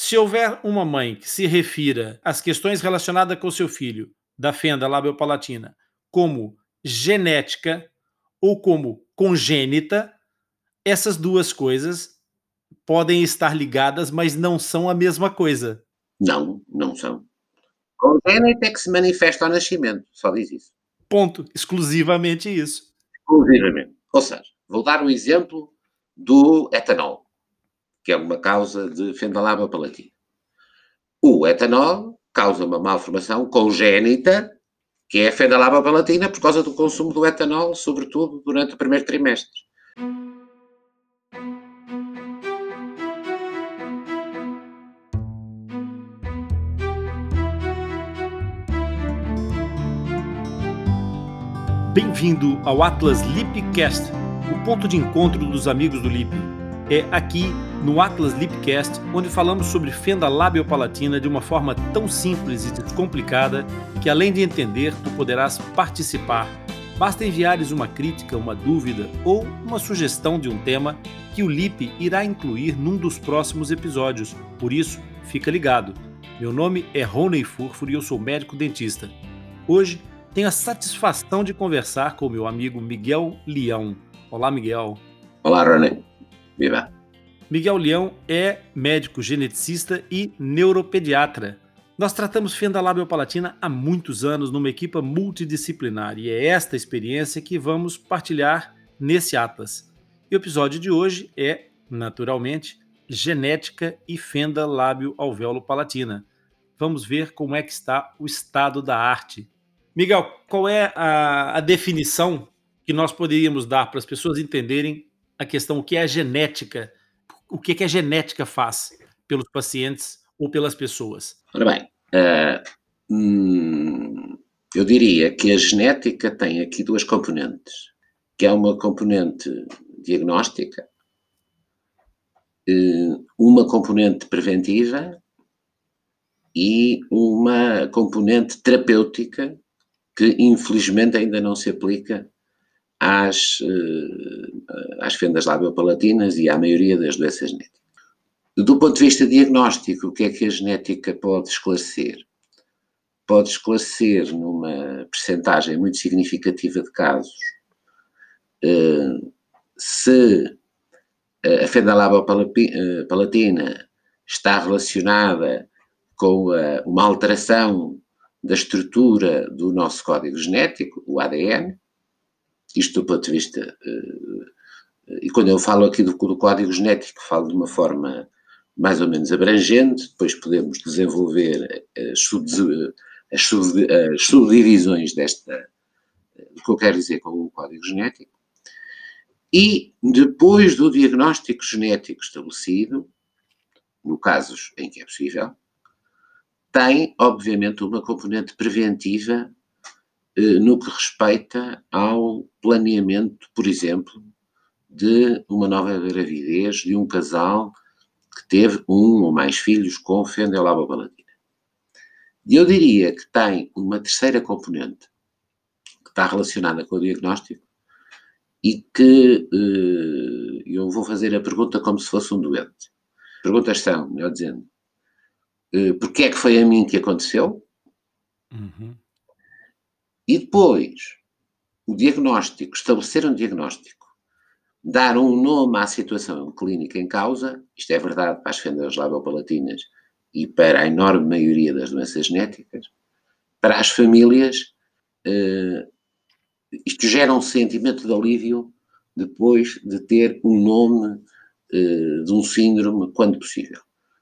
Se houver uma mãe que se refira às questões relacionadas com seu filho da fenda labiopalatina como genética ou como congênita, essas duas coisas podem estar ligadas, mas não são a mesma coisa. Não, não são. Congênita é que se manifesta ao nascimento, só diz isso. Ponto. Exclusivamente isso. Exclusivamente. Ou seja, vou dar um exemplo do etanol, que é uma causa de fendalaba palatina. O etanol causa uma malformação congénita, que é a fendalaba palatina, por causa do consumo do etanol, sobretudo durante o primeiro trimestre. Bem-vindo ao Atlas Lipcast, o ponto de encontro dos amigos do Lip. É aqui no Atlas Lipcast onde falamos sobre fenda labiopalatina de uma forma tão simples e descomplicada que além de entender, tu poderás participar. Basta enviares uma crítica, uma dúvida ou uma sugestão de um tema que o Lip irá incluir num dos próximos episódios. Por isso, fica ligado. Meu nome é Rony Furfur e eu sou médico dentista. Hoje tenho a satisfação de conversar com meu amigo Miguel Leão. Olá, Miguel. Olá, Rony. Viva. Miguel Leão é médico geneticista e neuropediatra. Nós tratamos fenda labiopalatina há muitos anos numa equipa multidisciplinar e é esta experiência que vamos partilhar nesse Atlas. E o episódio de hoje é, naturalmente, genética e fenda lábio alvéolo palatina. Vamos ver como é que está o estado da arte Miguel, qual é a, a definição que nós poderíamos dar para as pessoas entenderem a questão o que é a genética, o que, que a genética faz pelos pacientes ou pelas pessoas? Ora bem, uh, hum, eu diria que a genética tem aqui duas componentes, que é uma componente diagnóstica, uh, uma componente preventiva e uma componente terapêutica que infelizmente ainda não se aplica às, eh, às fendas labiopalatinas e à maioria das doenças genéticas. Do ponto de vista diagnóstico, o que é que a genética pode esclarecer? Pode esclarecer numa percentagem muito significativa de casos eh, se a fenda labiopalatina está relacionada com uma alteração da estrutura do nosso código genético, o ADN, isto do ponto de vista, uh, e quando eu falo aqui do, do, código genético, falo de uma forma mais ou menos abrangente, depois podemos desenvolver as, sub, as, sub, as subdivisões desta, do que eu quero dizer com o código genético, e depois do diagnóstico genético estabelecido, no casos em que é possível, tem, obviamente, uma componente preventiva eh, no que respeita ao planeamento, por exemplo, de uma nova gravidez de um casal que teve um ou mais filhos com fendilobalatina. E eu diria que tem uma terceira componente que está relacionada com o diagnóstico e que eh, eu vou fazer a pergunta como se fosse um doente. Perguntas são, melhor dizendo, uh, porque é que foi a mim que aconteceu. Uhum. E depois, o diagnóstico, estabelecer um diagnóstico, dar um nome à situação clínica em causa, isto é verdade para as fendas labiopalatinas e para a enorme maioria das doenças genéticas, para as famílias, uh, isto gera um sentimento de alívio depois de ter um nome uh, de um síndrome, quando possível.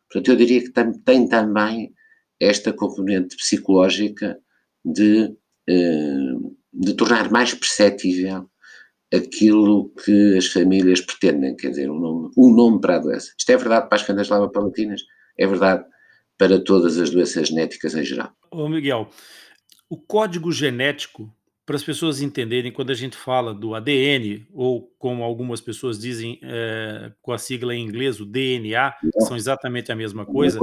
Portanto, eu diria que tem, tem também esta componente psicológica de, de tornar mais perceptível aquilo que as famílias pretendem, quer dizer, um nome, um nome para a doença. Isto é verdade para as fendas palatinas, é verdade para todas as doenças genéticas em geral. Ô Miguel, o código genético para as pessoas entenderem quando a gente fala do ADN, ou como algumas pessoas dizem é, com a sigla em inglês, o DNA, que são exatamente a mesma coisa,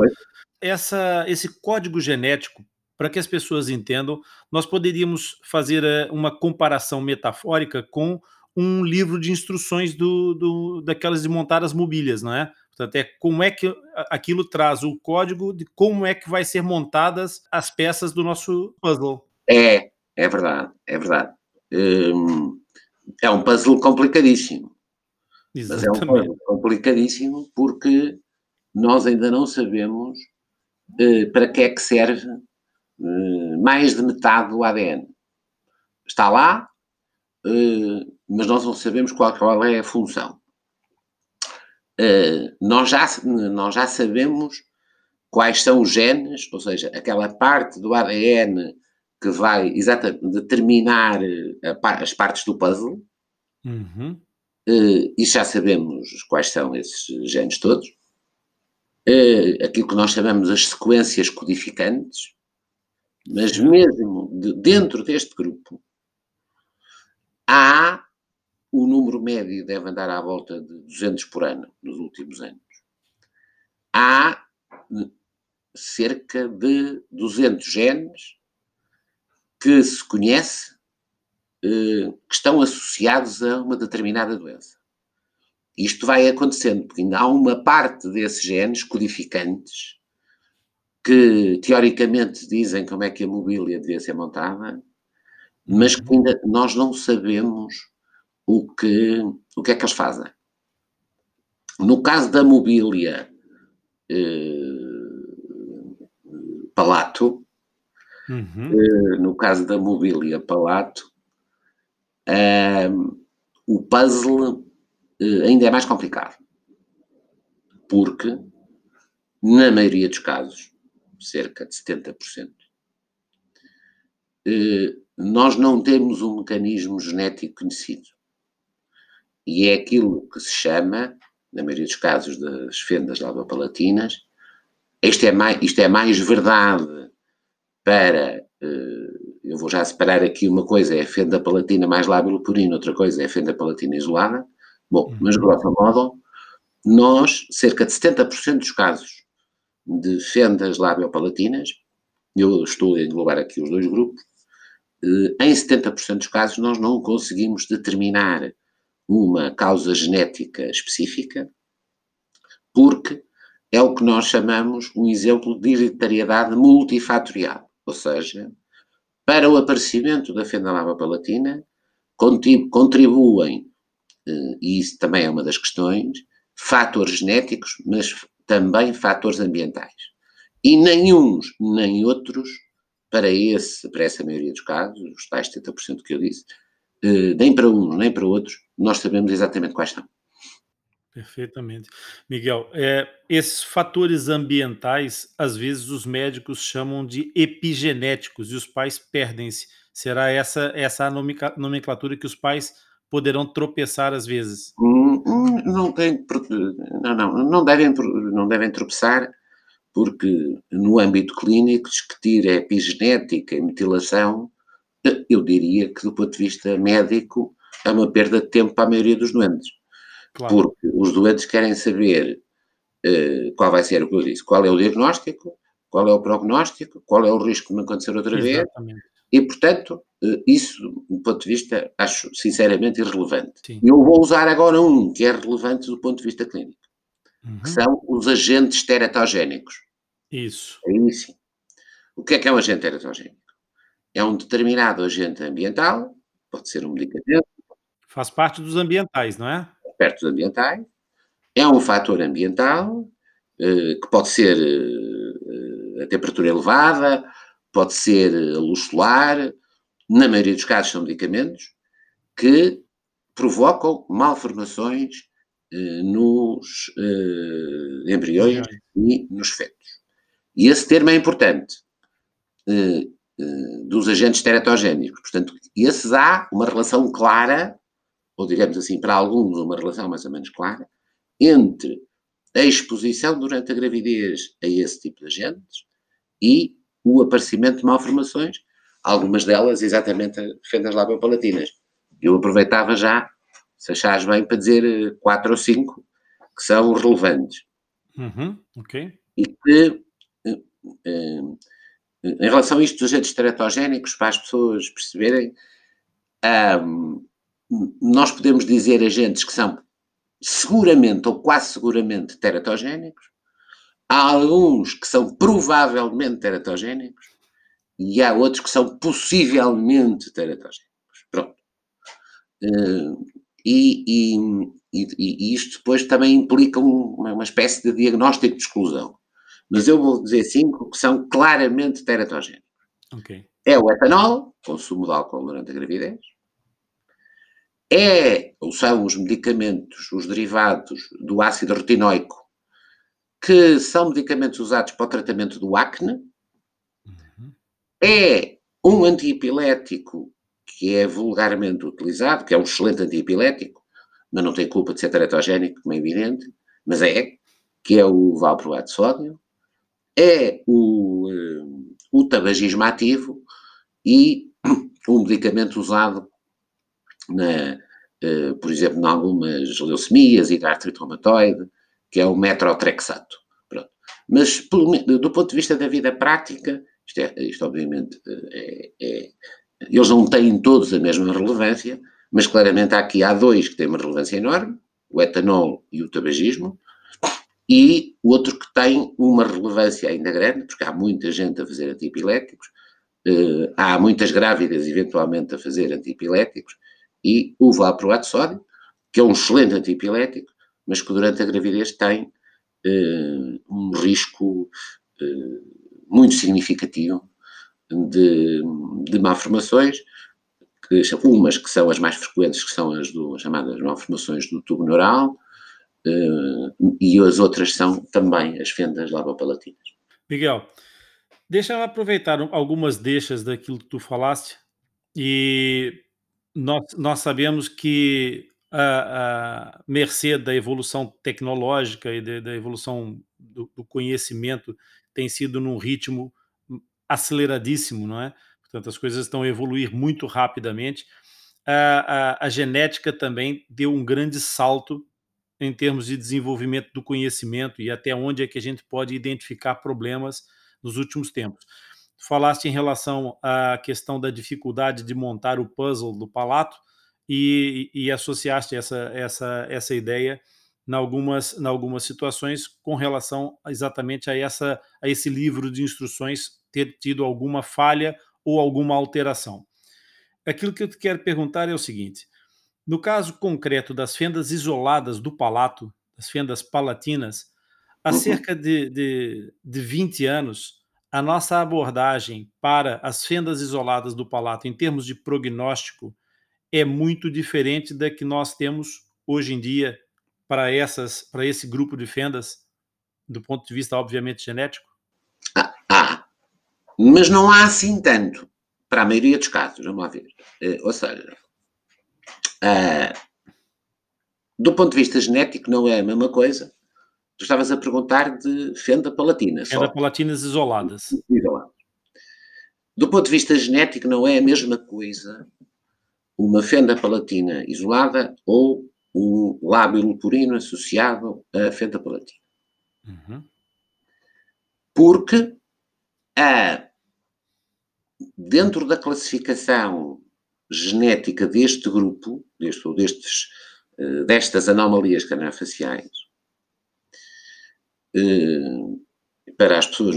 essa, esse código genético, para que as pessoas entendam, nós poderíamos fazer é, uma comparação metafórica com um livro de instruções do, do, daquelas de montar as mobílias, não é? Portanto, é como é que aquilo traz o código de como é que vai ser montadas as peças do nosso puzzle. É, é verdade, é verdade. Hum, é um puzzle complicadíssimo. Exatamente. Mas é um puzzle complicadíssimo porque nós ainda não sabemos uh, para que é que serve mais de metade do ADN. Está lá, uh, mas nós não sabemos qual, é a função. nós, já, nós já sabemos quais são os genes, ou seja, aquela parte do ADN que vai exatamente determinar as partes do puzzle. Uhum. Uh, e já sabemos quais são esses genes todos. Aquilo que nós chamamos as sequências codificantes, mas mesmo de, dentro deste grupo, há o número médio deve andar à volta de 200 por ano nos últimos anos. Há cerca de 200 genes que se conhece eh, que estão associados a uma determinada doença. Isto vai acontecendo, porque ainda há uma parte desses genes codificantes que teoricamente dizem como é que a mobília devia ser montada, mas que ainda nós não sabemos o que, o que é que eles fazem. No caso da mobília eh, palato, Uhum. Uh, no caso da mobília Palato, uh, o puzzle uh, ainda é mais complicado. Porque, na maioria dos casos, cerca de 70%, eh, nós não temos um mecanismo genético conhecido. E é aquilo que se chama, na maioria dos casos das fendas labopalatinas, isto é mais, isto é mais verdade para. Eh, eu vou já separar aqui uma coisa é a fenda palatina mais lábio purina, outra coisa é a fenda palatina isolada. Bom, uhum. mas grosso modo, nós, cerca de 70% dos casos de fendas labiopalatinas, eu estou a englobar aqui os dois grupos, eh, em 70% dos casos nós não conseguimos determinar uma causa genética específica, porque é o que nós chamamos um exemplo de hereditariedade multifatorial. Ou seja, para o aparecimento da fenda palatina, contribuem, eh, e isso também é uma das questões, fatores genéticos, mas também fatores ambientais. E nem uns nem outros, para, esse, para essa maioria dos casos, os tais 70% que eu disse, eh, nem para uns nem para outros, nós sabemos exatamente quais são. Perfeitamente. Miguel, é, esses fatores ambientais, às vezes os médicos chamam de epigenéticos e os pais perdem-se. Será essa, essa a nomenclatura que os pais poderão tropeçar às vezes? Hum, hum, não, tem, não, não, não, devem, não devem tropeçar, porque no âmbito clínico discutir epigenética e metilação, eu diria que do ponto de vista médico é uma perda de tempo para a maioria dos doentes Claro. Porque os doentes querem saber uh, qual vai ser o que eu disse, qual é o diagnóstico, qual é o prognóstico, qual é o risco de me acontecer outra Exatamente. vez. E, portanto, isso, do ponto de vista, acho sinceramente irrelevante. Sim. Eu vou usar agora um que é relevante do ponto de vista clínico, uhum. que são os agentes teratogénicos. Isso. Aí sim. O que é que é um agente teratogénico? É um determinado agente ambiental, pode ser um medicamento. Faz parte dos ambientais, não é? aspectos ambientais, é um fator ambiental, eh, que pode ser eh, a temperatura elevada, pode ser a luz solar, na maioria dos casos são medicamentos, que provocam malformações eh, nos embriões e nos fetos. E esse termo é importante, dos agentes teratogénicos. Portanto, esses há uma relação clara ou digamos assim, para alguns, uma relação mais ou menos clara, entre a exposição durante a gravidez a esse tipo de agentes e o aparecimento de malformações, algumas delas exatamente fendas labiopalatinas. Eu aproveitava já, se achares bem, para dizer eh, quatro ou cinco que são relevantes. Uhum, ok. E que, eh, eh, em relação a isto dos agentes teratogénicos, para as pessoas perceberem, um, nós podemos dizer agentes que são seguramente ou quase seguramente teratogénicos, há alguns que são provavelmente teratogénicos e há outros que são possivelmente teratogénicos. Pronto. Uh, e, e, e, isto depois também implica um, uma espécie de diagnóstico de exclusão. Mas eu vou dizer cinco que são claramente teratogénicos. Okay. É o etanol, consumo de álcool durante a gravidez. É, ou são os medicamentos, os derivados do ácido retinoico, que são medicamentos usados para o tratamento do acne. É um antiepilético que é vulgarmente utilizado, que é um excelente antiepilético, mas não tem culpa de ser teratogénico, como é evidente, mas é, que é o valproato de sódio, é o, uh, o tabagismo ativo e um medicamento usado, na, uh, por exemplo, em algumas leucemias e artrite reumatoide, que é o metrotrexato. Pronto. Mas, do ponto de vista da vida prática, isto, é, isto obviamente é, é, eles não têm todos a mesma relevância, mas claramente aqui há dois que têm uma relevância enorme, o etanol e o tabagismo, e outro que tem uma relevância ainda grande, porque há muita gente a fazer antipiléticos, uh, há muitas grávidas eventualmente a fazer antipiléticos, e o valproato de sódio, que é um excelente antipilético, mas que durante a gravidez tem uh, um risco uh, muito significativo de, de malformações, que, umas que são as mais frequentes, que são as do, chamadas malformações do tubo neural, uh, e as outras são também as fendas labopalatinas. Miguel, deixa eu aproveitar algumas deixas daquilo que tu falaste, e nós, nós sabemos que a, a mercê da evolução tecnológica e de, da evolução do, do conhecimento tem sido num ritmo aceleradíssimo, não é? Portanto, as coisas estão a evoluir muito rapidamente. A, a, a genética também deu um grande salto em termos de desenvolvimento do conhecimento e até onde é que a gente pode identificar problemas nos últimos tempos. Falaste em relação à questão da dificuldade de montar o puzzle do palato e, e associaste essa, essa, essa ideia em algumas, em algumas situações com relação exatamente a, essa, a esse livro de instruções ter tido alguma falha ou alguma alteração. Aquilo que eu te quero perguntar é o seguinte: no caso concreto das fendas isoladas do palato, das fendas palatinas, há uhum. cerca de, de, de 20 anos, a nossa abordagem para as fendas isoladas do palato, em termos de prognóstico, é muito diferente da que nós temos hoje em dia para essas para esse grupo de fendas, do ponto de vista obviamente genético? Ah, ah mas não há assim tanto, para a maioria dos casos, vamos lá ver. Uh, ou seja, uh, do ponto de vista genético, não é a mesma coisa. Tu estavas a perguntar de fenda palatina. Fenda palatinas isoladas. Isoladas. Do ponto de vista genético, não é a mesma coisa uma fenda palatina isolada ou um lábio leporino associado à fenda palatina. Uhum. Porque a, dentro da classificação genética deste grupo, deste, ou destes, eh, destas anomalias craniofaciais, eh, para as pessoas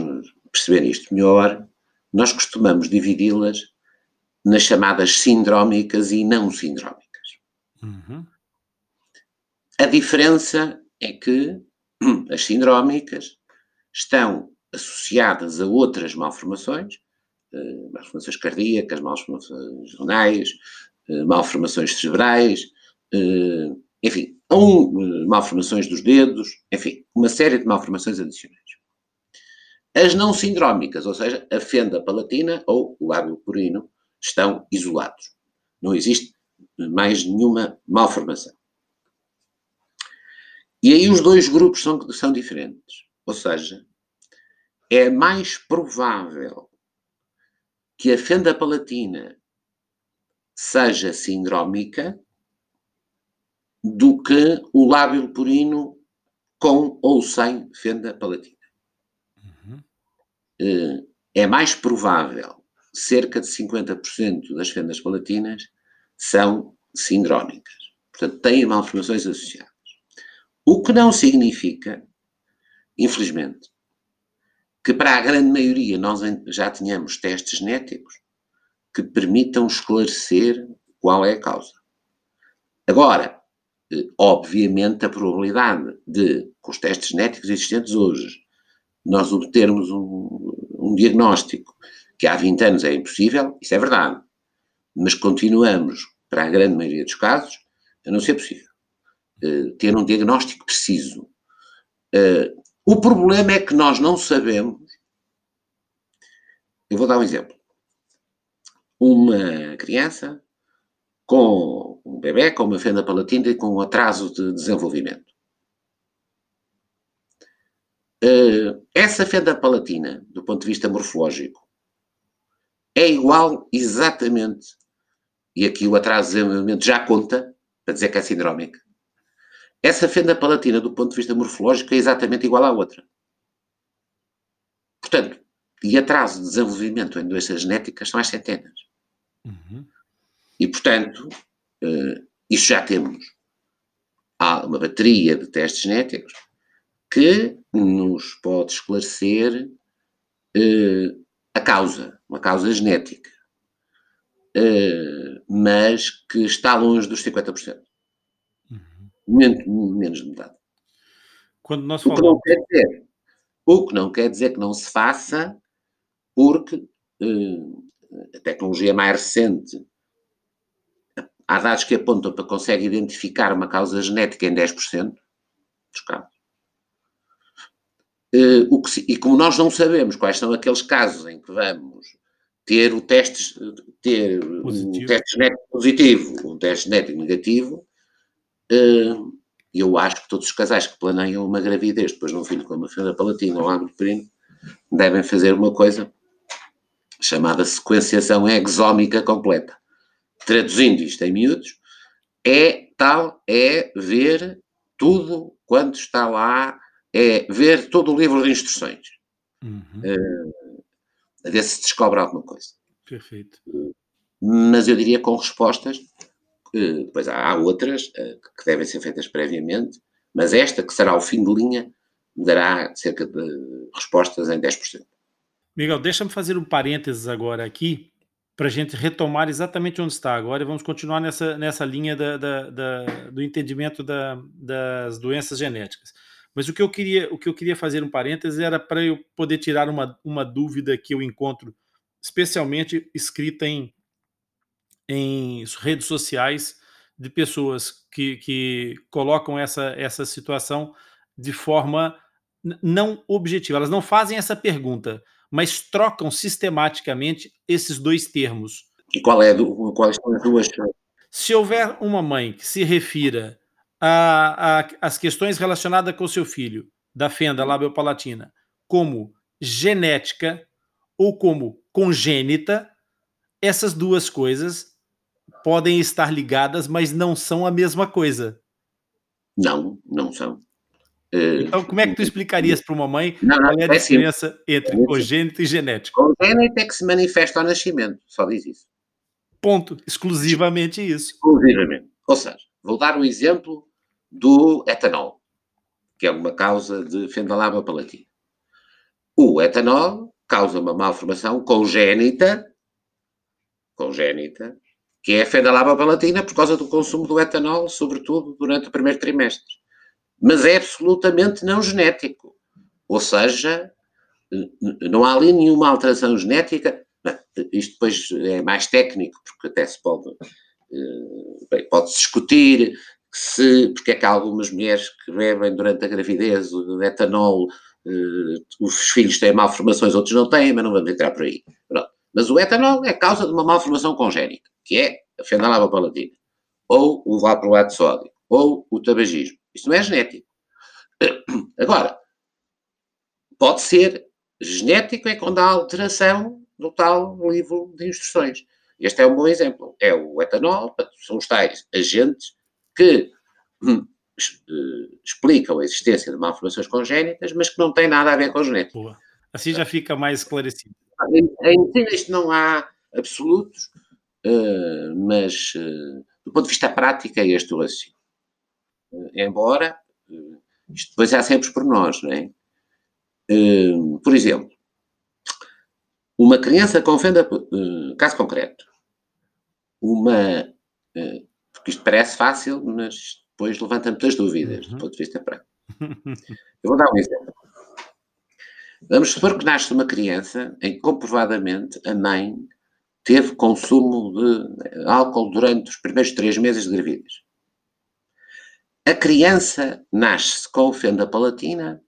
perceberem isto melhor, nós costumamos dividi-las nas chamadas sindrómicas e não sindrómicas. Uhum. A diferença é que as sindrómicas estão associadas a outras malformações, uh, malformações cardíacas, malformações renais, uh, malformações cerebrais, uh, enfim, um, malformações dos dedos, enfim, uma série de malformações adicionais. As não sindrómicas, ou seja, a fenda palatina ou o lábio purino, estão isolados. Não existe mais nenhuma malformação. E aí os dois grupos são, são diferentes. Ou seja, é mais provável que a fenda palatina seja sindrómica do que o lábio leporino com ou sem fenda palatina. Uhum. Eh, é mais provável, cerca de 50% das fendas palatinas são sindrómicas. Portanto, têm malformações associadas. O que não significa, infelizmente, que para a grande maioria nós já tenhamos testes genéticos que permitam esclarecer qual é a causa. Agora, eh, obviamente, a probabilidade de, com os testes genéticos existentes hoje, nós obtermos um, um diagnóstico que há 20 anos é impossível, isso é verdade. Mas continuamos, para a grande maioria dos casos, a não ser possível. Uh, ter um diagnóstico preciso. Uh, o problema é que nós não sabemos. Eu vou dar um exemplo. Uma criança com um bebê com uma fenda palatina e com um atraso de desenvolvimento. Uh, essa fenda palatina, do ponto de vista morfológico, é igual exatamente, e aqui o atraso de desenvolvimento já conta, para dizer que é sindrómica. Essa fenda palatina, do ponto de vista morfológico, é exatamente igual à outra. Portanto, e atraso de desenvolvimento em doenças genéticas são as centenas. Uhum. E, portanto, uh, isso já temos. Há uma bateria de testes genéticos que nos pode esclarecer uh, a causa, uma causa genética, uh, mas que está longe dos 50%. Menos, de metade. Quando nós falamos... o, que não quer dizer, o que não quer dizer que não se faça, porque uh, a tecnologia mais recente, há dados que apontam para que consegue identificar uma causa genética em 10% dos casos. Uh, o que e como nós não sabemos quais são aqueles casos em que vamos ter o teste, ter positivo. um teste genético positivo, um teste genético negativo, eu acho que todos os casais que planeiam uma gravidez depois de um filho com uma fenda palatina ou agroperino devem fazer uma coisa chamada sequenciação exómica completa. Traduzindo isto em miúdos, é tal, é ver tudo quanto está lá é ver todo o livro de instruções. Uhum. Uh, a ver se descobre alguma coisa. Perfeito. Mas eu diria com respostas, uh, depois há, outras uh, que devem ser feitas previamente, mas esta, que será o fim de linha, dará cerca de respostas em 10%. Miguel, deixa-me fazer um parênteses agora aqui, para a gente retomar exatamente onde está agora e vamos continuar nessa, nessa linha da, da, da, do entendimento das doenças genéticas. Mas o que eu queria, o que eu queria fazer um parêntese era para eu poder tirar uma, uma dúvida que eu encontro, especialmente escrita em, em redes sociais de pessoas que, que colocam essa, essa situação de forma não objetiva. Elas não fazem essa pergunta, mas trocam sistematicamente esses dois termos. E qual é do, quais são as duas? Se houver uma mãe que se refira as questões relacionadas com o seu filho, da fenda labiopalatina, como genética ou como congênita, essas duas coisas podem estar ligadas, mas não são a mesma coisa. Não, não são. Eh, então, como é que tu explicarias para uma mãe não, não, qual é a é diferença entre congênito e genético? Congênito é que se manifesta ao nascimento, só diz isso. Ponto. Exclusivamente isso. Exclusivamente. Ou seja, vou dar um exemplo do etanol, que é uma causa de fendalaba palatina. O etanol causa uma malformação congénita, congénita, que é a fendalaba palatina por causa do consumo do etanol, sobretudo durante o primeiro trimestre. Mas é absolutamente não genético. Ou seja, não há ali nenhuma alteração genética. Isto depois é mais técnico, porque até se pode, eh, pode -se discutir se, porque é que há algumas mulheres que bebem durante a gravidez o etanol, uh, os filhos têm malformações, outros não têm, mas não vamos entrar por aí. Pronto. Mas o etanol é causa de uma malformação congénita, que é a fenalava palatina, ou o valproato de sódio, ou o tabagismo. Isto não é genético. Agora, pode ser genético é quando há alteração do tal livro de instruções. Este é um bom exemplo. É o etanol, são os tais agentes que hum, eh, explicam a existência de malformações congénitas, mas que não têm nada a ver com a genética. Boa. Assim já fica mais esclarecido. Em, em isto não há absolutos, mas uh, do ponto de vista prático é este o raciocínio. Uh, embora Isto depois há sempre por nós, não é? Por exemplo, uma criança com fenda, caso concreto, uma, porque isto parece fácil, mas depois levanta muitas dúvidas uhum. do ponto de vista prático. Eu vou dar um exemplo. Vamos supor que nasce uma criança em que comprovadamente a mãe teve consumo de álcool durante os primeiros três meses de gravidez. A criança nasce com fenda palatina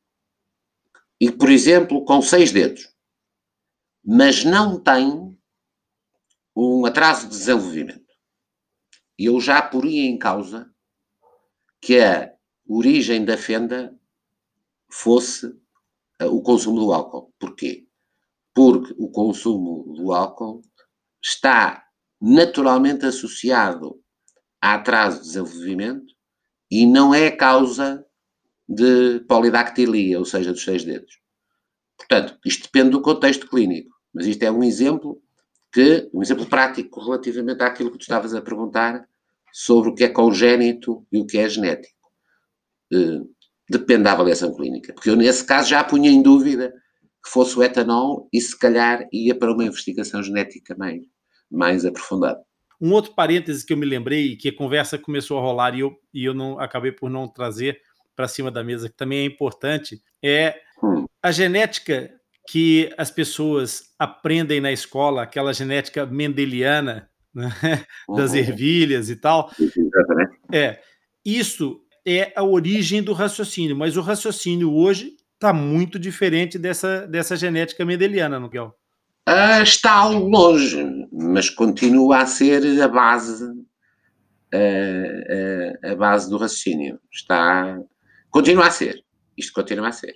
e, por exemplo, com seis dedos, mas não tem um atraso de desenvolvimento. E eu já poria em causa que a origem da fenda fosse eh, o consumo do álcool. Porquê? Porque o consumo do álcool está naturalmente associado a atraso de desenvolvimento e não é causa de polidactilia, ou seja, dos seis dedos. Portanto, isto depende do contexto clínico, mas isto é um exemplo que, um exemplo prático relativamente àquilo que tu estavas a perguntar sobre o que é congénito e o que é genético. Uh, depende da avaliação clínica, porque eu nesse caso já punha em dúvida que fosse o etanol e se calhar ia para uma investigação genética mais, mais aprofundada. Um outro parêntese que eu me lembrei, que a conversa começou a rolar e eu, e eu não acabei por não trazer para cima da mesa, que também é importante, é hum. a genética que as pessoas aprendem na escola, aquela genética mendeliana, né, das uhum. ervilhas e tal. É, isso é a origem do raciocínio, mas o raciocínio hoje está muito diferente dessa, dessa genética mendeliana, não é? Uh, está longe, mas continua a ser a base, uh, uh, a base do raciocínio. Está, continua a ser. Isto continua a ser.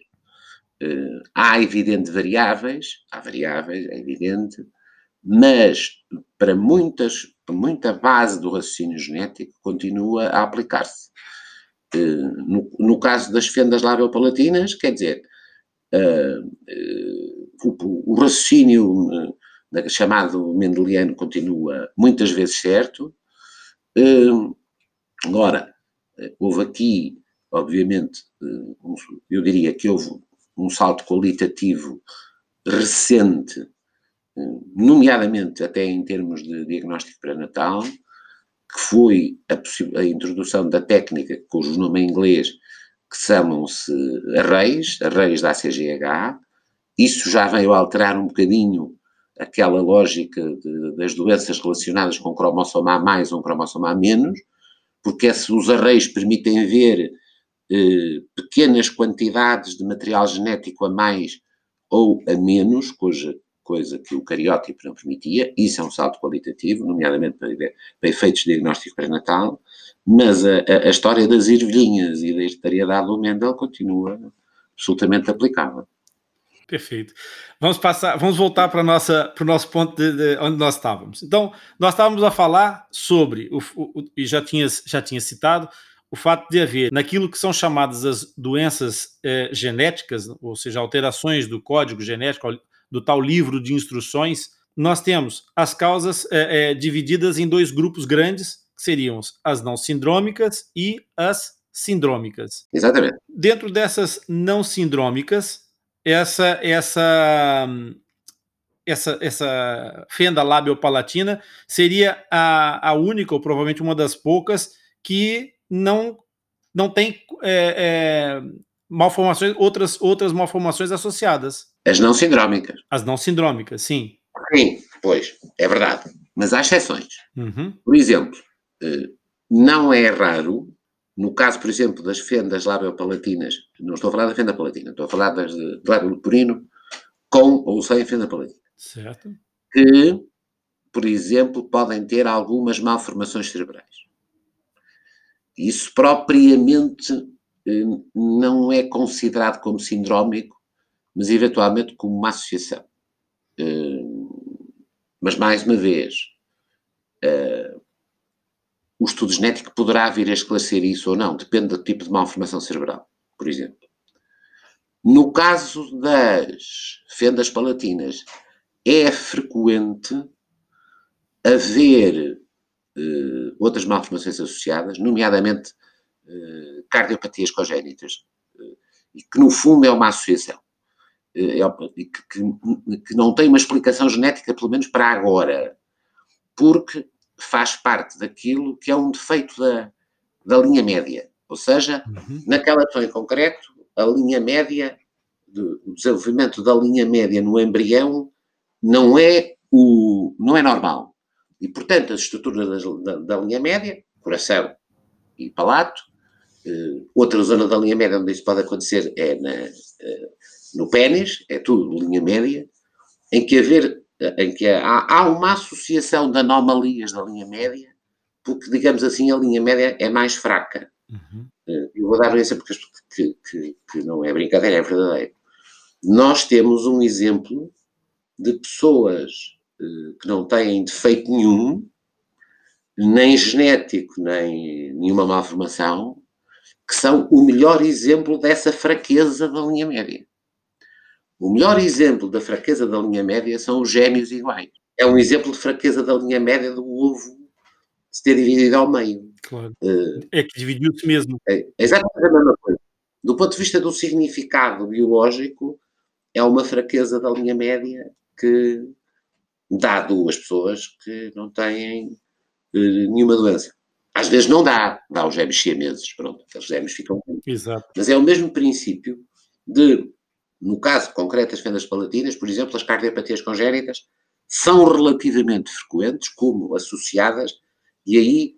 há evidente variáveis, há variáveis, é evidente, mas para muitas, muita base do raciocínio genético continua a aplicar-se. No, no, caso das fendas labiopalatinas, quer dizer, o, o raciocínio uh, chamado mendeliano continua muitas vezes certo. Uh, agora, houve aqui, obviamente, eu diria que houve um salto qualitativo recente, nomeadamente até em termos de diagnóstico pré-natal, que foi a, a, introdução da técnica, cujo nome em inglês, que chamam-se arrays, arrays da ACGH, isso já veio alterar um bocadinho aquela lógica de, das doenças relacionadas com cromossoma A mais ou cromossoma A menos, porque os arreios permitem ver eh, pequenas quantidades de material genético a mais ou a menos, cuja coisa que o cariótipo não permitia, isso é um salto qualitativo, nomeadamente para, para efeitos de diagnóstico pré-natal, mas a, a, a, história das ervilhinhas e da hereditariedade do Mendel continua absolutamente aplicável. Perfeito. Vamos passar, vamos voltar para nossa para o nosso ponto de, de, onde nós estávamos. Então, nós estávamos a falar sobre o, o, e já tinha já tinha citado o fato de haver naquilo que são chamadas as doenças eh, genéticas, ou seja, alterações do código genético do tal livro de instruções, nós temos as causas eh, eh, divididas em dois grupos grandes, que seriam as não sindrômicas e as sindrômicas. Exatamente. Dentro dessas não sindrômicas, essa essa essa, essa fenda labiopalatina seria a, a única, ou provavelmente uma das poucas, que não, não tem é, é, malformações, outras, outras malformações associadas. As não sindrômicas. As não sindrômicas, sim. Sim, pois, é verdade. Mas há exceções. Uhum. Por exemplo, eh, não é raro no caso, por exemplo, das fendas labiopalatinas, não estou a falar da fenda palatina, estou a falar das de, de lábio leporino com ou sem fenda palatina. Certo. Que, por exemplo, podem ter algumas malformações cerebrais. Isso propriamente eh, não é considerado como sindrómico, mas eventualmente como uma associação. Eh, mas, mais uma vez, eh, o estudo genético poderá vir a esclarecer isso ou não, depende do tipo de malformação cerebral, por exemplo. No caso das fendas palatinas, é frequente haver uh, outras malformações associadas, nomeadamente uh, cardiopatias congénitas, uh, e que no fundo é uma associação, e que, que, que, não tem uma explicação genética, pelo menos para agora, porque faz parte daquilo que é um defeito da, da linha média. Ou seja, uhum. naquela pessoa em concreto, a linha média, o desenvolvimento da linha média no embrião não é, o, não é normal. E, portanto, as estruturas da, da, da linha média, coração e palato, uh, outra zona da linha média onde isso pode acontecer é na, uh, no pênis, é tudo linha média, em que, haver, em que há, há uma associação de anomalias da linha média, porque, digamos assim, a linha média é mais fraca. Uhum. Uh, eu vou dar um exemplo que, que, que, não é brincadeira, é verdadeiro. Nós temos um exemplo de pessoas uh, que não têm defeito nenhum, nem genético, nem nenhuma malformação, que são o melhor exemplo dessa fraqueza da linha média. O melhor exemplo da fraqueza da linha média são os gêmeos iguais. É um exemplo de fraqueza da linha média do ovo se ter dividido ao meio. Claro. Uh, é que dividiu-se mesmo. É, é exatamente a mesma coisa. Do ponto de vista do significado biológico, é uma fraqueza da linha média que dá duas pessoas que não têm uh, nenhuma doença. Às vezes não dá, dá os gêmeos siameses, pronto, os gêmeos ficam. Exato. Mas é o mesmo princípio de, no caso concreto das fendas palatinas, por exemplo, as cardiopatias congénitas são relativamente frequentes, como associadas, e aí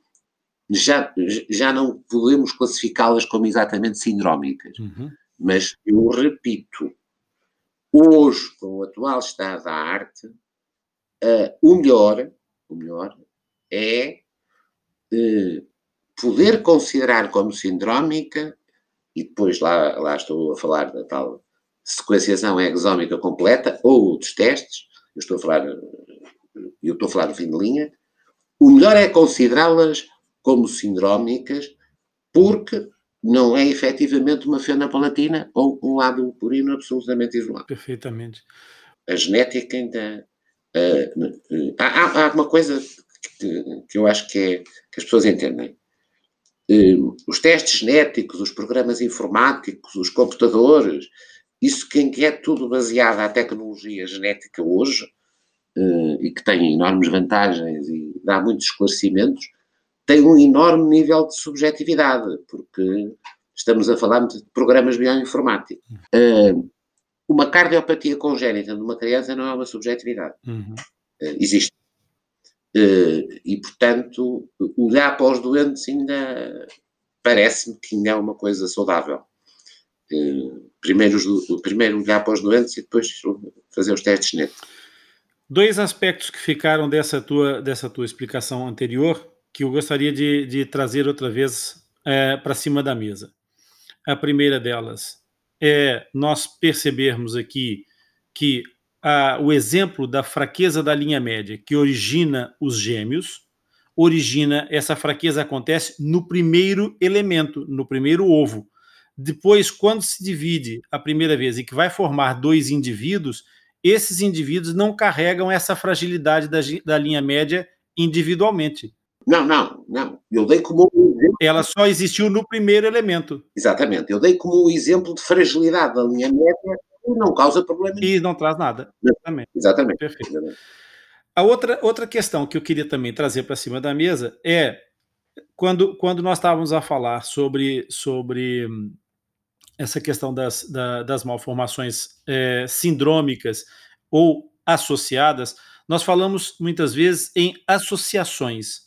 já, já não podemos classificá-las como exatamente sindrómicas. Uhum. Mas eu repito, hoje, com o atual estado da arte, uh, o melhor, o melhor é uh, poder considerar como sindrómica, e depois lá, lá estou a falar da tal sequenciação exómica completa, ou outros testes, eu estou a falar, eu estou a falar do fim de linha, o melhor é considerá-las como sindrómicas, porque não é efetivamente uma fenda palatina ou um lado purino absolutamente isolado. Perfeitamente. A genética ainda. Uh, uh, há, há, uma coisa que, que, eu acho que, é, que as pessoas entendem. Uh, os testes genéticos, os programas informáticos, os computadores, isso quem é tudo baseado à tecnologia genética hoje e que tem enormes vantagens e dá muitos esclarecimentos, tem um enorme nível de subjetividade, porque estamos a falar de programas bioinformáticos. Uh, uma cardiopatia congénita de uma criança não é uma subjetividade. Uhum. Uh, existe. E, portanto, olhar para os doentes ainda parece-me que ainda é uma coisa saudável. Primeiro, primeiro olhar para os doentes e depois fazer os testes netos. Dois aspectos que ficaram dessa tua, dessa tua explicação anterior que eu gostaria de, de trazer outra vez é, para cima da mesa. A primeira delas é nós percebermos aqui que a, o exemplo da fraqueza da linha média que origina os gêmeos, origina essa fraqueza acontece no primeiro elemento, no primeiro ovo. Depois, quando se divide a primeira vez e que vai formar dois indivíduos, esses indivíduos não carregam essa fragilidade da, da linha média individualmente. Não, não, não. Eu dei como um exemplo. Ela só existiu no primeiro elemento. Exatamente. Eu dei como um exemplo de fragilidade da linha média e não causa problema. E não traz nada. Exatamente. Exatamente. Perfeito. Exatamente. A outra, outra questão que eu queria também trazer para cima da mesa é quando, quando nós estávamos a falar sobre, sobre hum, essa questão das, da, das malformações é, sindrômicas ou associadas, nós falamos muitas vezes em associações.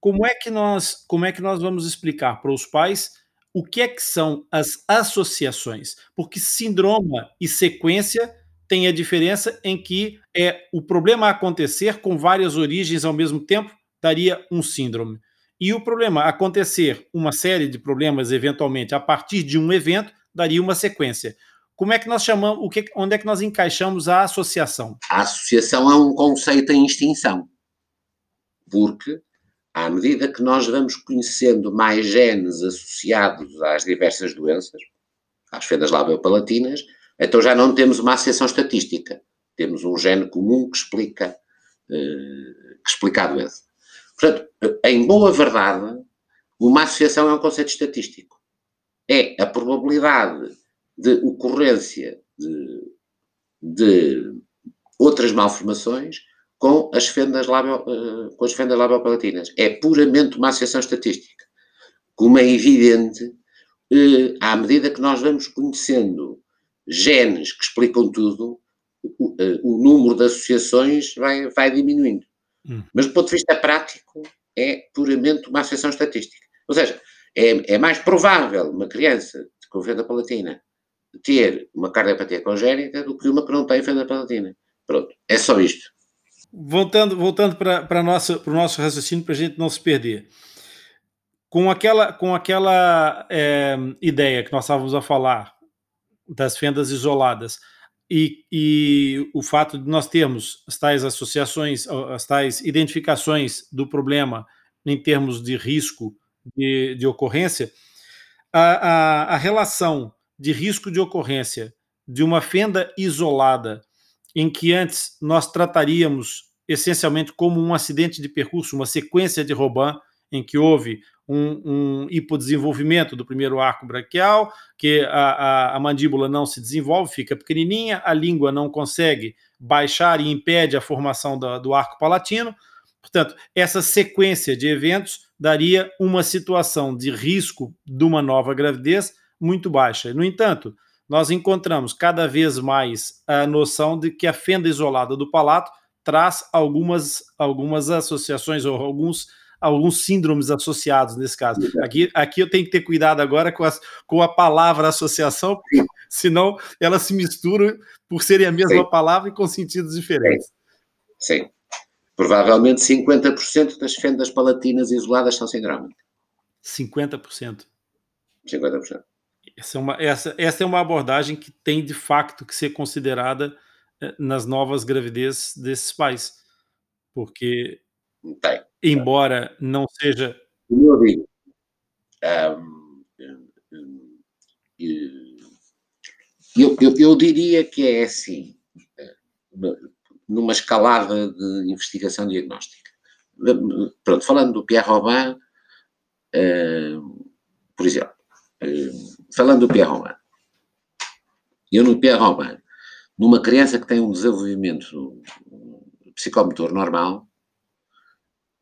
Como é que nós, como é que nós vamos explicar para os pais o que é que são as associações? Porque síndrome e sequência tem a diferença em que é o problema acontecer com várias origens ao mesmo tempo daria um síndrome. E o problema acontecer uma série de problemas eventualmente a partir de um evento daria uma sequência. Como é que nós chamamos, o que, onde é que nós encaixamos a associação? A associação é um conceito em extinção. Porque à medida que nós vamos conhecendo mais genes associados às diversas doenças, às fendas labiopalatinas, então já não temos uma associação estatística. Temos um gene comum que explica, uh, que explica a doença. Portanto, em boa verdade, Uma associação é um conceito estatístico. É a probabilidade de ocorrência de, de outras malformações com as fendas, labio, uh, com as fendas labiopalatinas. É puramente uma associação estatística. Como é evidente, uh, à medida que nós vamos conhecendo genes que explicam tudo, o, uh, o número de associações vai, vai diminuindo. Hum. Mas do ponto de vista prático, é puramente uma associação estatística. Ou seja, é, é mais provável uma criança com fenda palatina ter uma cardiopatia congénita do que uma que não tem fenda palatina. Pronto, é só isto. Voltando, voltando para o nosso raciocínio, para a gente não se perder. Com aquela, com aquela é, ideia que nós estávamos a falar das fendas isoladas e, e o fato de nós termos as tais associações, as tais identificações do problema em termos de risco de, de ocorrência, a, a, a relação de risco de ocorrência de uma fenda isolada, em que antes nós trataríamos essencialmente como um acidente de percurso, uma sequência de Robin, em que houve um, um hipodesenvolvimento do primeiro arco braquial, que a, a, a, mandíbula não se desenvolve, fica pequenininha, a língua não consegue baixar e impede a formação da, do arco palatino. Portanto, essa sequência de eventos daria uma situação de risco de uma nova gravidez muito baixa. No entanto, nós encontramos cada vez mais a noção de que a fenda isolada do palato traz algumas, algumas associações ou alguns, alguns síndromes associados nesse caso. Aqui, aqui eu tenho que ter cuidado agora com, as, com a palavra associação, senão ela se mistura por serem a mesma Sim. palavra e com sentidos diferentes. Sim. Sim. Provavelmente 50% das fendas palatinas isoladas são sindrómicas. 50%. 50%. Essa é, uma, essa, essa é uma abordagem que tem de facto que ser considerada eh, nas novas gravidez desses pais. Porque, tem. embora não seja. Como eu digo, eu, eu, eu diria que é assim eh, numa escalada de investigação diagnóstica. Pronto, falando do Pierre Robin, uh, por exemplo, uh, falando do Pierre Robin, eu no Pierre Robin, numa criança que tem um desenvolvimento psicomotor normal,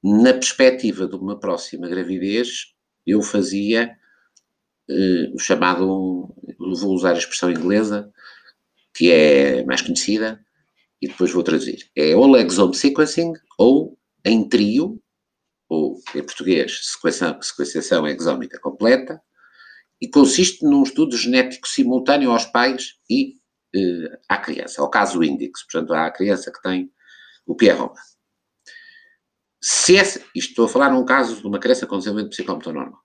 na perspectiva de uma próxima gravidez, eu fazia uh, o chamado, vou usar a expressão inglesa, que é mais conhecida, e depois vou traduzir. É ou exome sequencing ou em trio, ou em português, sequenciação, sequenciação exómica completa, e consiste num estudo genético simultâneo aos pais e eh, à criança, ao caso índice, portanto, à criança que tem o Pierroma. Se isto estou a falar num caso de uma criança com desenvolvimento psicomotor normal.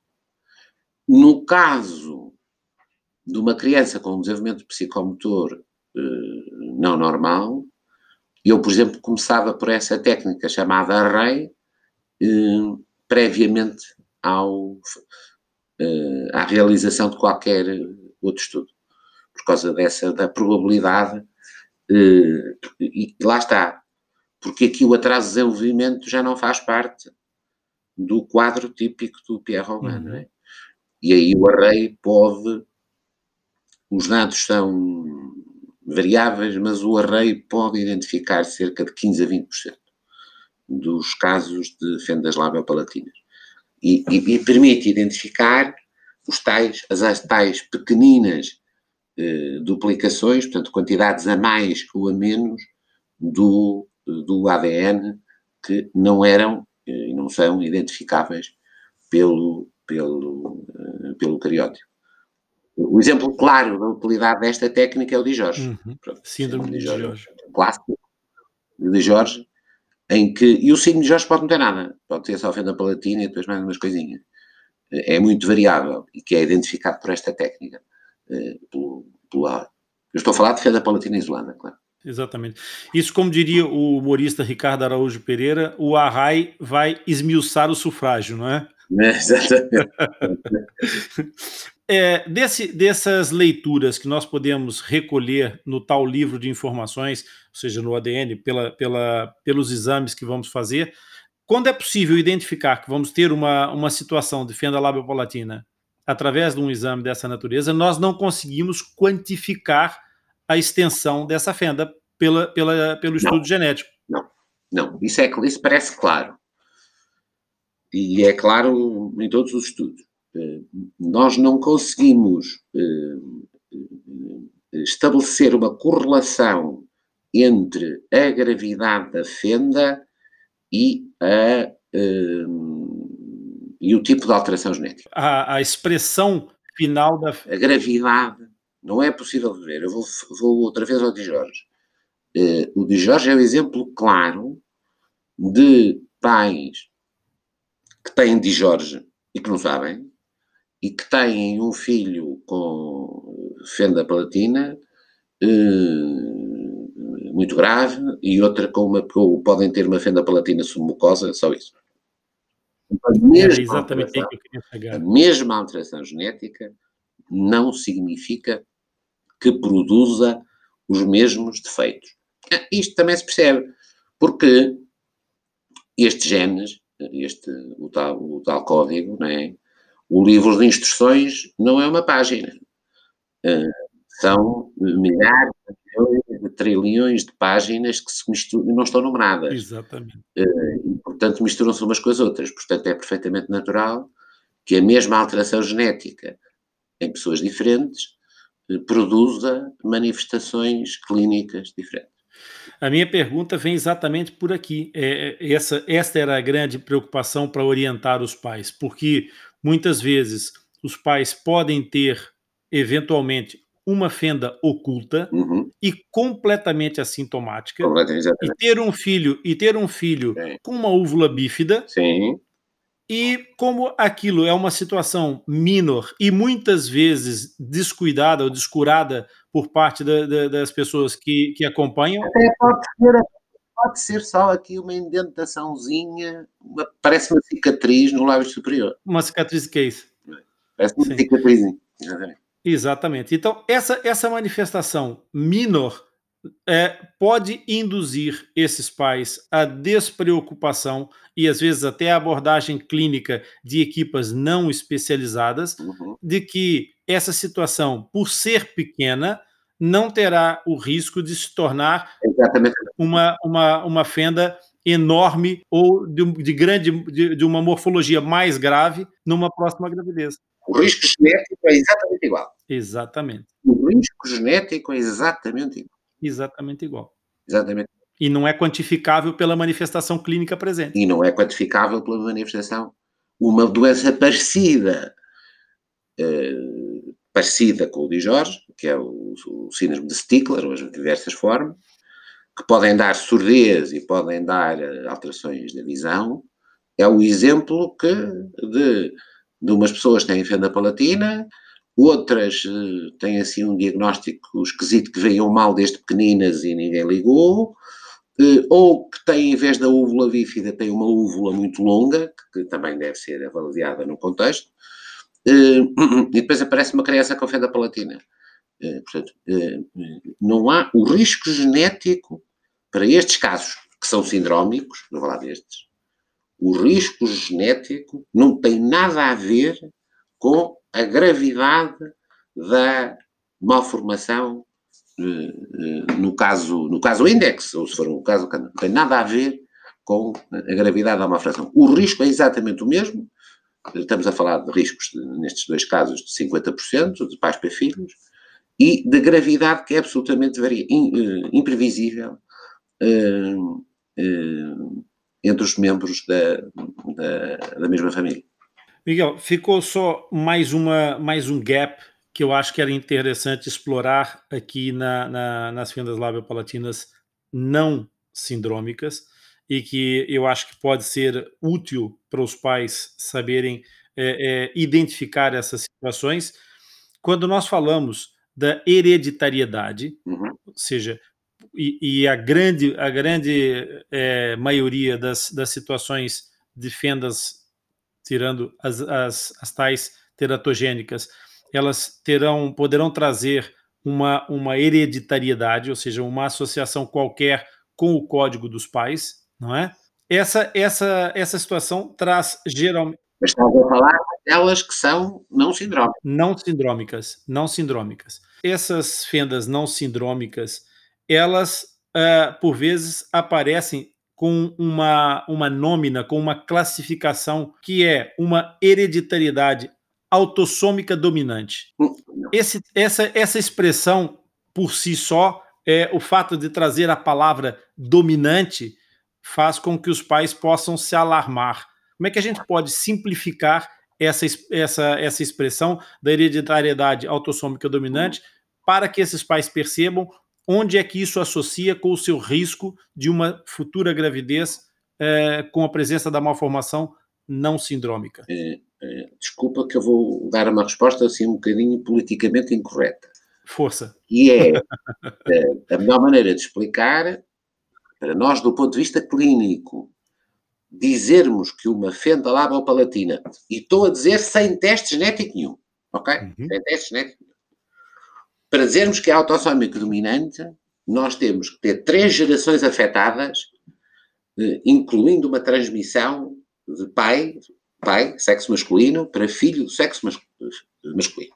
No caso de uma criança com desenvolvimento psicomotor eh, não normal, eu, por exemplo, começava por essa técnica chamada array, eh, previamente ao, eh, à realização de qualquer outro estudo, por causa dessa, da probabilidade, eh, e lá está, porque aqui o atraso de desenvolvimento já não faz parte do quadro típico do Pierre Robin, uhum. é? E aí o array pode, os dados são variáveis, mas o array pode identificar cerca de 15 a 20% dos casos de fendas labiopalatinas. E, e, e permite identificar os tais, as, as tais pequeninas eh, duplicações, portanto, quantidades a mais ou a menos do, do ADN que não eram eh, e não são identificáveis pelo, pelo, eh, pelo cariótipo. O exemplo claro da utilidade desta técnica é o de Jorge. Uhum. síndrome de Jorge. Jorge. Clássico de Jorge, em que. E o síndrome de Jorge pode não ter nada. Pode ter só fenda palatina e depois mais umas coisinhas. É muito variável e que é identificado por esta técnica. Eh, pelo, pelo, eu estou a falar de fenda palatina isolada, claro. Exatamente. Isso, como diria o humorista Ricardo Araújo Pereira, o arrai vai esmiuçar o sufrágio, não é? é exatamente. É, desse, dessas leituras que nós podemos recolher no tal livro de informações, ou seja, no ADN, pela, pela, pelos exames que vamos fazer, quando é possível identificar que vamos ter uma, uma situação de fenda labiopalatina através de um exame dessa natureza, nós não conseguimos quantificar a extensão dessa fenda pela, pela, pelo estudo não, genético. Não, não, isso, é, isso parece claro. E é claro em todos os estudos. Eh, nós não conseguimos eh, eh, estabelecer uma correlação entre a gravidade da fenda e, a, e o tipo de alteração genética. A, a expressão final da. A gravidade não é possível ver. Eu vou, vou outra vez ao de Jorge. O de Jorge é o exemplo claro de pais que têm de Jorge e que não sabem, e que têm um filho com fenda palatina uh, muito grave e outra com uma, com, podem ter uma fenda palatina submucosa, só isso. A mesma, exatamente aí que eu queria chegar. a mesma alteração genética não significa que produza os mesmos defeitos. Ah, isto também se percebe, porque estes genes, este, o, tal, o tal código, não é? O livro de instruções não é uma página. Uh, são milhares de trilhões de páginas que se misturam, não estão numeradas. Exatamente. Uh, e, portanto, misturam-se umas com as outras. Portanto, é perfeitamente natural que a mesma alteração genética em pessoas diferentes produza manifestações clínicas diferentes. A minha pergunta vem exatamente por aqui. É, é, essa, esta era a grande preocupação para orientar os pais, porque muitas vezes os pais podem ter, eventualmente, uma fenda oculta uhum. e completamente assintomática completamente e ter um filho e ter um filho Sim. com uma úvula bífida Sim. e como aquilo é uma situação minor e muitas vezes descuidada ou descurada por parte da, da, das pessoas que, que acompanham. Até pode ser, pode ser só aqui uma indentaçãozinha, uma, parece uma cicatriz no lábio superior. Uma cicatriz que é isso? Parece uma Sim. cicatriz. Exatamente. Exatamente. Então, essa, essa manifestação minor é, pode induzir esses pais a despreocupação e às vezes até a abordagem clínica de equipas não especializadas, uhum. de que essa situação, por ser pequena, não terá o risco de se tornar uma, uma, uma fenda enorme ou de, de grande de, de uma morfologia mais grave numa próxima gravidez. O risco genético é exatamente igual. Exatamente. O risco genético é exatamente igual. Exatamente igual. Exatamente. E não é quantificável pela manifestação clínica presente. E não é quantificável pela manifestação. Uma doença parecida, uh, parecida com o de Jorge, que é o, o síndrome de Stickler, ou as diversas formas, que podem dar surdez e podem dar uh, alterações da visão, é o exemplo que de de umas pessoas têm fenda palatina, outras uh, têm assim um diagnóstico esquisito que veio mal desde pequeninas e ninguém ligou, uh, ou que têm, em vez da úvula bífida, tem uma úvula muito longa, que, também deve ser avaliada no contexto, e depois aparece uma criança com fenda palatina. Portanto, não há o risco genético para estes casos, que são sindrómicos, vou lá destes, o risco genético não tem nada a ver com a gravidade da malformação eh, eh, no caso, no caso index, ou se for um caso, não tem nada a ver com a gravidade da malformação. O risco é exatamente o mesmo, estamos a falar de riscos, nestes dois casos, de 50%, de pais para filhos, e de gravidade que é absolutamente uh, imprevisível, uh, uh, entre os membros da, da, da mesma família. Miguel, ficou só mais, uma, mais um gap que eu acho que era interessante explorar aqui na, na, nas fendas labiopalatinas não sindrômicas e que eu acho que pode ser útil para os pais saberem é, é, identificar essas situações. Quando nós falamos da hereditariedade, uhum. ou seja, e, e, a grande, a grande é, maioria das, das situações de fendas, tirando as, as, as tais teratogênicas, elas terão, poderão trazer uma, uma hereditariedade, ou seja, uma associação qualquer com o código dos pais, não é? essa, essa, essa situação traz geralmente. Mas estás a falar delas que são não sindrómicas. Não sindrômicas, não sindrômicas. Essas fendas não sindrômicas, elas, uh, por vezes, aparecem com uma, uma nômina, com uma classificação que é uma hereditariedade autossômica dominante. Hum, Esse, essa, essa expressão, por si só, é, o fato de trazer a palavra dominante faz com que os pais possam se alarmar. Como é que a gente pode simplificar essa, essa, essa expressão da hereditariedade autossômica dominante para que esses pais percebam onde é que isso associa com o seu risco de uma futura gravidez é, com a presença da malformação não sindrômica? É, é, desculpa que eu vou dar uma resposta assim um bocadinho politicamente incorreta. Força. E é, é a melhor maneira de explicar, para nós, do ponto de vista clínico, dizermos que uma fenda labiopalatina, e estou a dizer sem teste genético nenhum, ok? Uhum. Sem teste genético nenhum. Para dizermos que é autossómico dominante, nós temos que ter três gerações afetadas, eh, incluindo uma transmissão de pai, pai, sexo masculino, para filho, sexo masculino.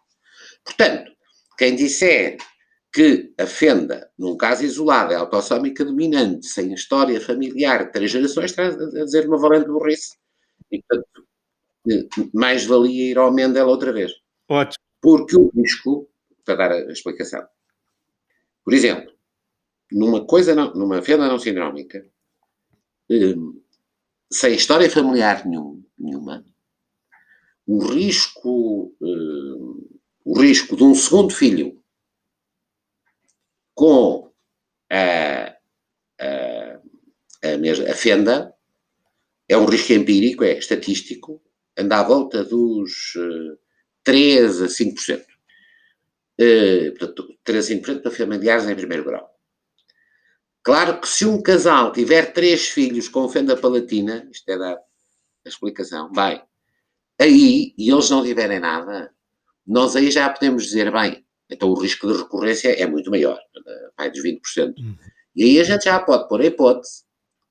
Portanto, quem disser que a fenda, num caso isolado, é autossómica dominante, sem história familiar de três gerações, está a dizer uma valente burrice. E, portanto, mais valia ir ao Mendel outra vez. Ótimo. Porque o risco, para dar a explicação, por exemplo, numa coisa, não, numa fenda não sindrómica, hum, sem história familiar nenhum, nenhuma, o risco, hum, o risco de um segundo filho com a, a, a, mesma, a fenda é um risco empírico, é estatístico, anda à volta dos uh, 3 a 5%. Uh, portanto, 3 a 5% para familiares em primeiro grau. Claro que se um casal tiver três filhos com fenda palatina, isto é da explicação, bem, aí, e eles não tiverem nada, nós aí já podemos dizer, bem, então o risco de recorrência é muito maior, vai dos 20%. Uhum. E aí a gente já pode pôr a hipótese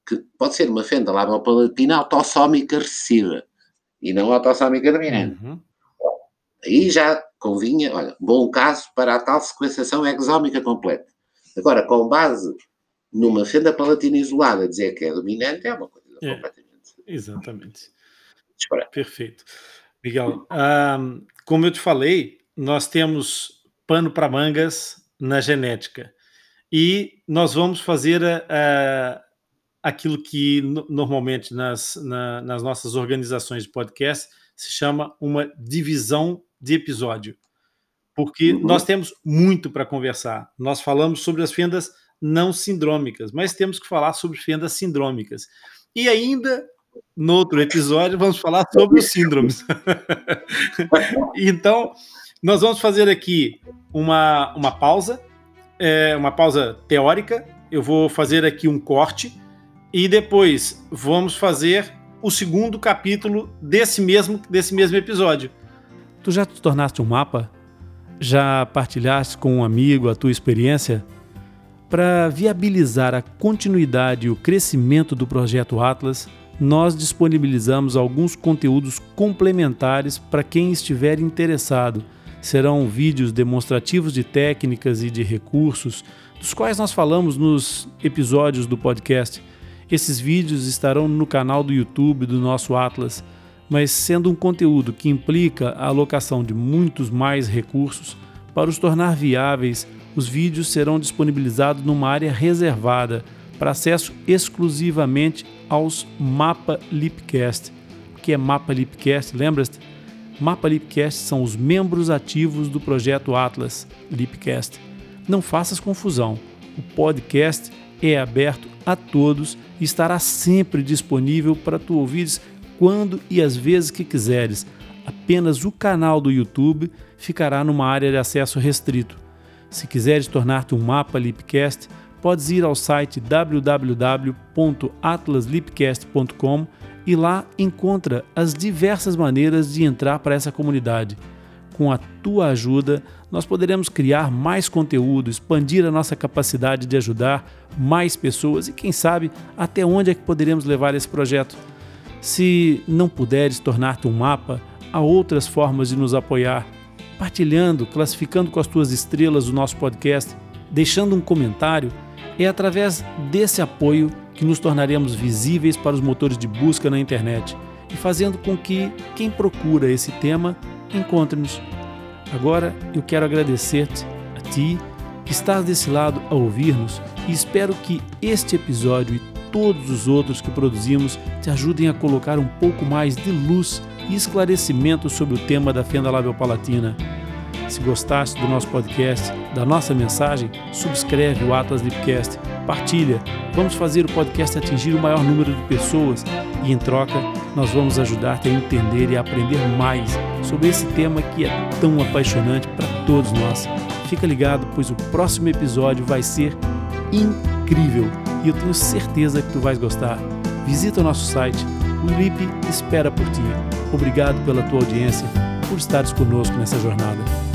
que pode ser uma fenda labiopalatina autossómica recessiva e não autossómica dominante. Uhum. Aí já convinha, olha, bom caso para a tal sequenciação exómica completa. Agora, com base numa fenda palatina isolada, dizer que é dominante é uma coisa é, completamente. Exatamente. Perfeito. Miguel, um, como eu te falei, nós temos pano para mangas na genética. E nós vamos fazer uh, aquilo que normalmente nas, na, nas nossas organizações de podcast se chama uma divisão de episódio. Porque uhum. nós temos muito para conversar. Nós falamos sobre as fendas não sindrômicas, mas temos que falar sobre fendas sindrômicas. E ainda no outro episódio vamos falar sobre os síndromes. então, nós vamos fazer aqui uma, uma pausa, é, uma pausa teórica. Eu vou fazer aqui um corte e depois vamos fazer o segundo capítulo desse mesmo, desse mesmo episódio. Tu já te tornaste um mapa? Já partilhaste com um amigo a tua experiência? Para viabilizar a continuidade e o crescimento do projeto Atlas, nós disponibilizamos alguns conteúdos complementares para quem estiver interessado serão vídeos demonstrativos de técnicas e de recursos, dos quais nós falamos nos episódios do podcast. Esses vídeos estarão no canal do YouTube do nosso Atlas, mas sendo um conteúdo que implica a alocação de muitos mais recursos, para os tornar viáveis, os vídeos serão disponibilizados numa área reservada para acesso exclusivamente aos Mapa Lipcast. O que é Mapa Lipcast? Lembra-se? Mapa Lipcast são os membros ativos do projeto Atlas Lipcast. Não faças confusão. O podcast é aberto a todos e estará sempre disponível para tu ouvires quando e as vezes que quiseres. Apenas o canal do YouTube ficará numa área de acesso restrito. Se quiseres tornar-te um mapa Lipcast, podes ir ao site www.atlaslipcast.com e lá encontra as diversas maneiras de entrar para essa comunidade. com a tua ajuda, nós poderemos criar mais conteúdo, expandir a nossa capacidade de ajudar mais pessoas e, quem sabe, até onde é que poderemos levar esse projeto. Se não puderes tornar-te um mapa, há outras formas de nos apoiar, partilhando, classificando com as tuas estrelas o nosso podcast, deixando um comentário. É através desse apoio que nos tornaremos visíveis para os motores de busca na internet e fazendo com que quem procura esse tema encontre-nos. Agora eu quero agradecer-te a ti que estás desse lado a ouvir-nos e espero que este episódio e todos os outros que produzimos te ajudem a colocar um pouco mais de luz e esclarecimento sobre o tema da fenda labiopalatina. Se gostaste do nosso podcast, da nossa mensagem, subscreve o Atlas Lipcast, partilha. Vamos fazer o podcast atingir o maior número de pessoas e, em troca, nós vamos ajudar-te a entender e a aprender mais sobre esse tema que é tão apaixonante para todos nós. Fica ligado, pois o próximo episódio vai ser incrível e eu tenho certeza que tu vais gostar. Visita o nosso site, o LIP espera por ti. Obrigado pela tua audiência, por estares conosco nessa jornada.